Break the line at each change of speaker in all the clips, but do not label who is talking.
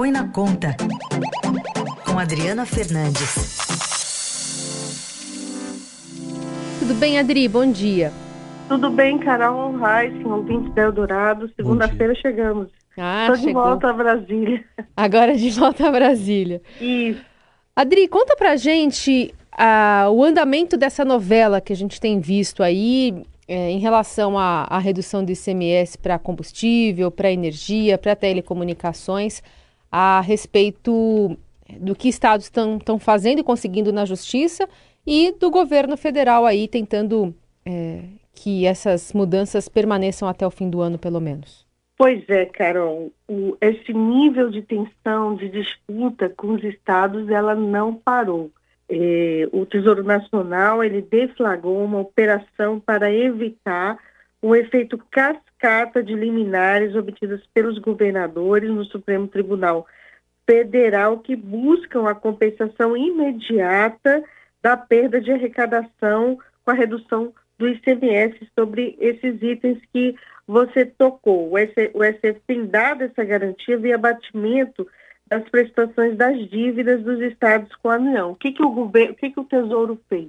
Põe na Conta, com Adriana Fernandes.
Tudo bem, Adri? Bom dia.
Tudo bem, Carol Reis, ouvinte da Eldorado. Segunda-feira chegamos.
Ah,
Estou de
chegou.
volta a Brasília.
Agora de volta a Brasília.
Isso.
Adri, conta pra gente ah, o andamento dessa novela que a gente tem visto aí eh, em relação à, à redução do ICMS para combustível, para energia, para telecomunicações, a respeito do que estados estão fazendo e conseguindo na justiça e do governo federal aí tentando eh, que essas mudanças permaneçam até o fim do ano, pelo menos.
Pois é, Carol. O, esse nível de tensão, de disputa com os estados, ela não parou. É, o Tesouro Nacional ele deflagrou uma operação para evitar o efeito cascata de liminares obtidas pelos governadores no Supremo Tribunal Federal que buscam a compensação imediata da perda de arrecadação com a redução do ICMS sobre esses itens que você tocou. O SF tem dado essa garantia via abatimento das prestações das dívidas dos estados com a União. O que, que, o, governo, o, que, que o Tesouro fez?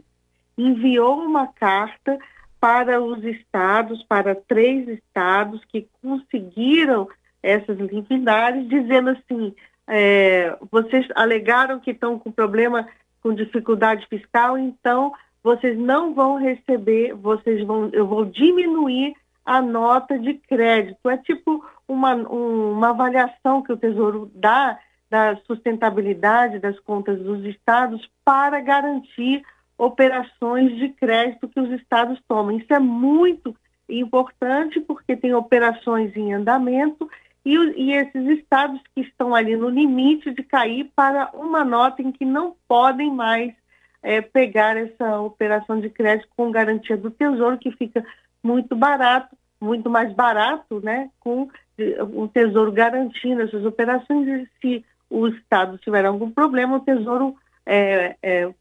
Enviou uma carta para os estados, para três estados que conseguiram essas liminares, dizendo assim, é, vocês alegaram que estão com problema com dificuldade fiscal, então vocês não vão receber, vocês vão, eu vou diminuir a nota de crédito. É tipo uma, um, uma avaliação que o Tesouro dá da sustentabilidade das contas dos estados para garantir operações de crédito que os estados tomam. Isso é muito importante porque tem operações em andamento e, e esses estados que estão ali no limite de cair para uma nota em que não podem mais é, pegar essa operação de crédito com garantia do Tesouro, que fica muito barato, muito mais barato, né, com o Tesouro garantindo essas operações. E se o Estado tiver algum problema, o Tesouro é, é,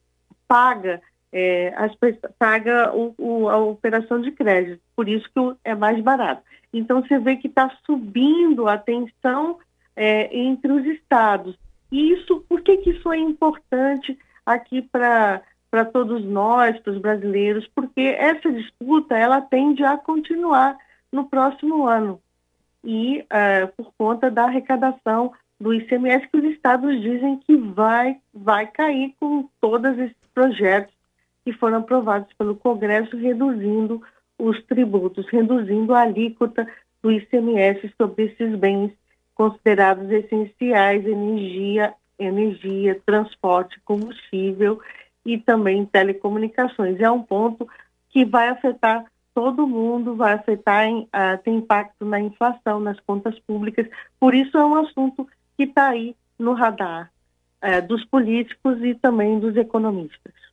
paga, é, as, paga o, o, a operação de crédito, por isso que é mais barato. Então, você vê que está subindo a tensão é, entre os estados. E isso, por que, que isso é importante aqui para para todos nós, para os brasileiros, porque essa disputa ela tende a continuar no próximo ano e uh, por conta da arrecadação do ICMS que os estados dizem que vai vai cair com todos esses projetos que foram aprovados pelo Congresso, reduzindo os tributos, reduzindo a alíquota do ICMS sobre esses bens considerados essenciais, energia, energia, transporte, combustível e também telecomunicações. É um ponto que vai afetar todo mundo, vai afetar, em, uh, tem impacto na inflação, nas contas públicas. Por isso é um assunto que está aí no radar uh, dos políticos e também dos economistas.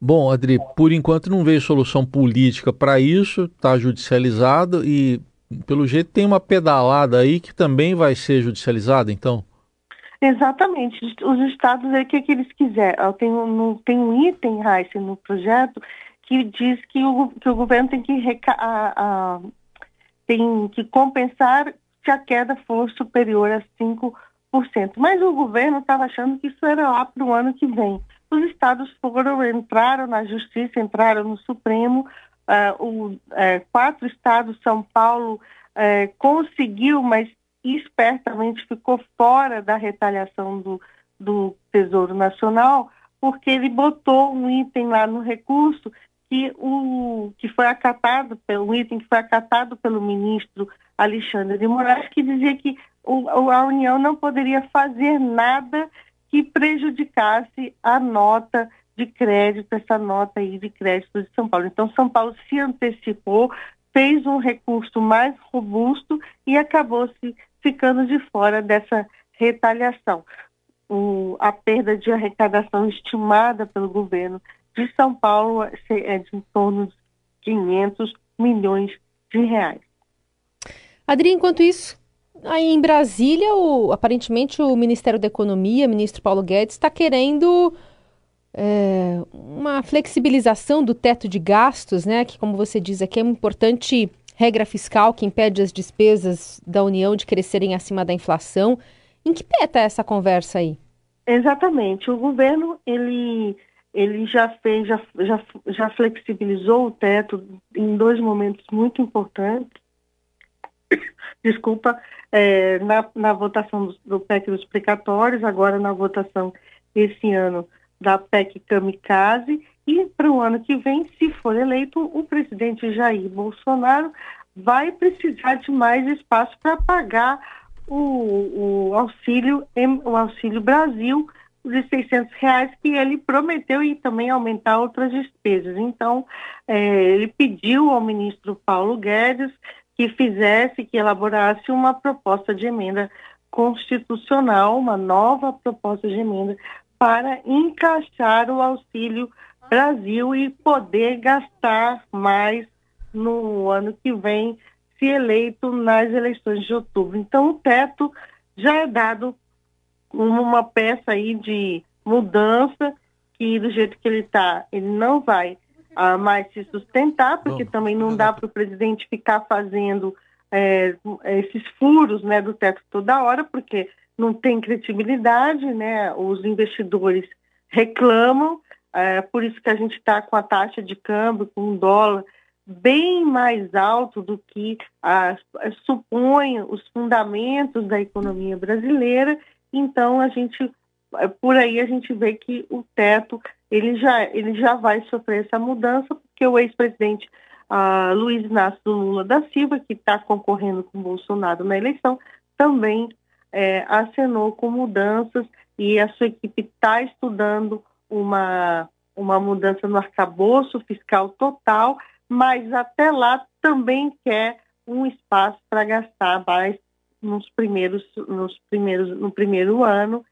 Bom, Adri, por enquanto não veio solução política para isso, está judicializado e, pelo jeito, tem uma pedalada aí que também vai ser judicializada, então?
Exatamente. Os estados, o que, que eles quiserem. Tem um, tem um item, Raíssa, no projeto que diz que o, que o governo tem que, reca, a, a, tem que compensar se a queda for superior a 5%. Mas o governo estava achando que isso era lá para o ano que vem. Os estados foram, entraram na justiça, entraram no Supremo. Uh, o, uh, quatro estados, São Paulo, uh, conseguiu, mas espertamente ficou fora da retaliação do, do Tesouro Nacional, porque ele botou um item lá no recurso que, o, que foi acatado, um item que foi acatado pelo ministro Alexandre de Moraes, que dizia que o, a União não poderia fazer nada que prejudicasse a nota de crédito, essa nota aí de crédito de São Paulo. Então, São Paulo se antecipou, fez um recurso mais robusto e acabou se ficando de fora dessa retaliação. O, a perda de arrecadação estimada pelo governo de São Paulo é de em torno de 500 milhões de reais.
Adri, enquanto isso, aí em Brasília, o, aparentemente o Ministério da Economia, ministro Paulo Guedes, está querendo é, uma flexibilização do teto de gastos, né? Que, como você diz aqui, é uma importante regra fiscal que impede as despesas da União de crescerem acima da inflação. Em que pé está essa conversa aí?
Exatamente. O governo ele, ele já fez, já, já, já flexibilizou o teto em dois momentos muito importantes. Desculpa, é, na, na votação do, do PEC dos precatórios, agora na votação esse ano da PEC Kamikaze e para o ano que vem, se for eleito, o presidente Jair Bolsonaro vai precisar de mais espaço para pagar o, o, auxílio o auxílio Brasil de 600 reais que ele prometeu e também aumentar outras despesas. Então, é, ele pediu ao ministro Paulo Guedes que fizesse, que elaborasse uma proposta de emenda constitucional, uma nova proposta de emenda para encaixar o auxílio Brasil e poder gastar mais no ano que vem, se eleito nas eleições de outubro. Então, o teto já é dado uma peça aí de mudança que, do jeito que ele está, ele não vai uh, mais se sustentar, porque Bom, também não dá para o presidente ficar fazendo é, esses furos né, do teto toda hora, porque não tem credibilidade, né? Os investidores reclamam, é, por isso que a gente está com a taxa de câmbio, com o dólar bem mais alto do que a, supõe os fundamentos da economia brasileira. Então a gente é, por aí a gente vê que o teto ele já ele já vai sofrer essa mudança porque o ex-presidente uh, Luiz Inácio Lula da Silva que está concorrendo com Bolsonaro na eleição também é, acenou com mudanças e a sua equipe está estudando uma uma mudança no arcabouço fiscal total mas até lá também quer um espaço para gastar mais nos primeiros, nos primeiros, no primeiro ano,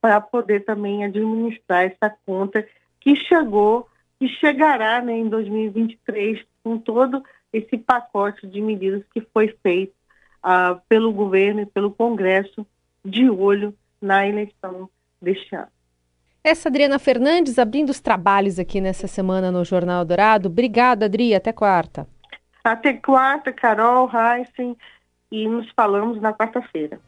para poder também administrar essa conta que chegou e chegará né, em 2023 com todo esse pacote de medidas que foi feito uh, pelo governo e pelo Congresso de olho na eleição deste ano.
Essa Adriana Fernandes abrindo os trabalhos aqui nessa semana no Jornal Dourado. Obrigada, Adri. Até quarta.
Até quarta, Carol, Heisen, e nos falamos na quarta-feira.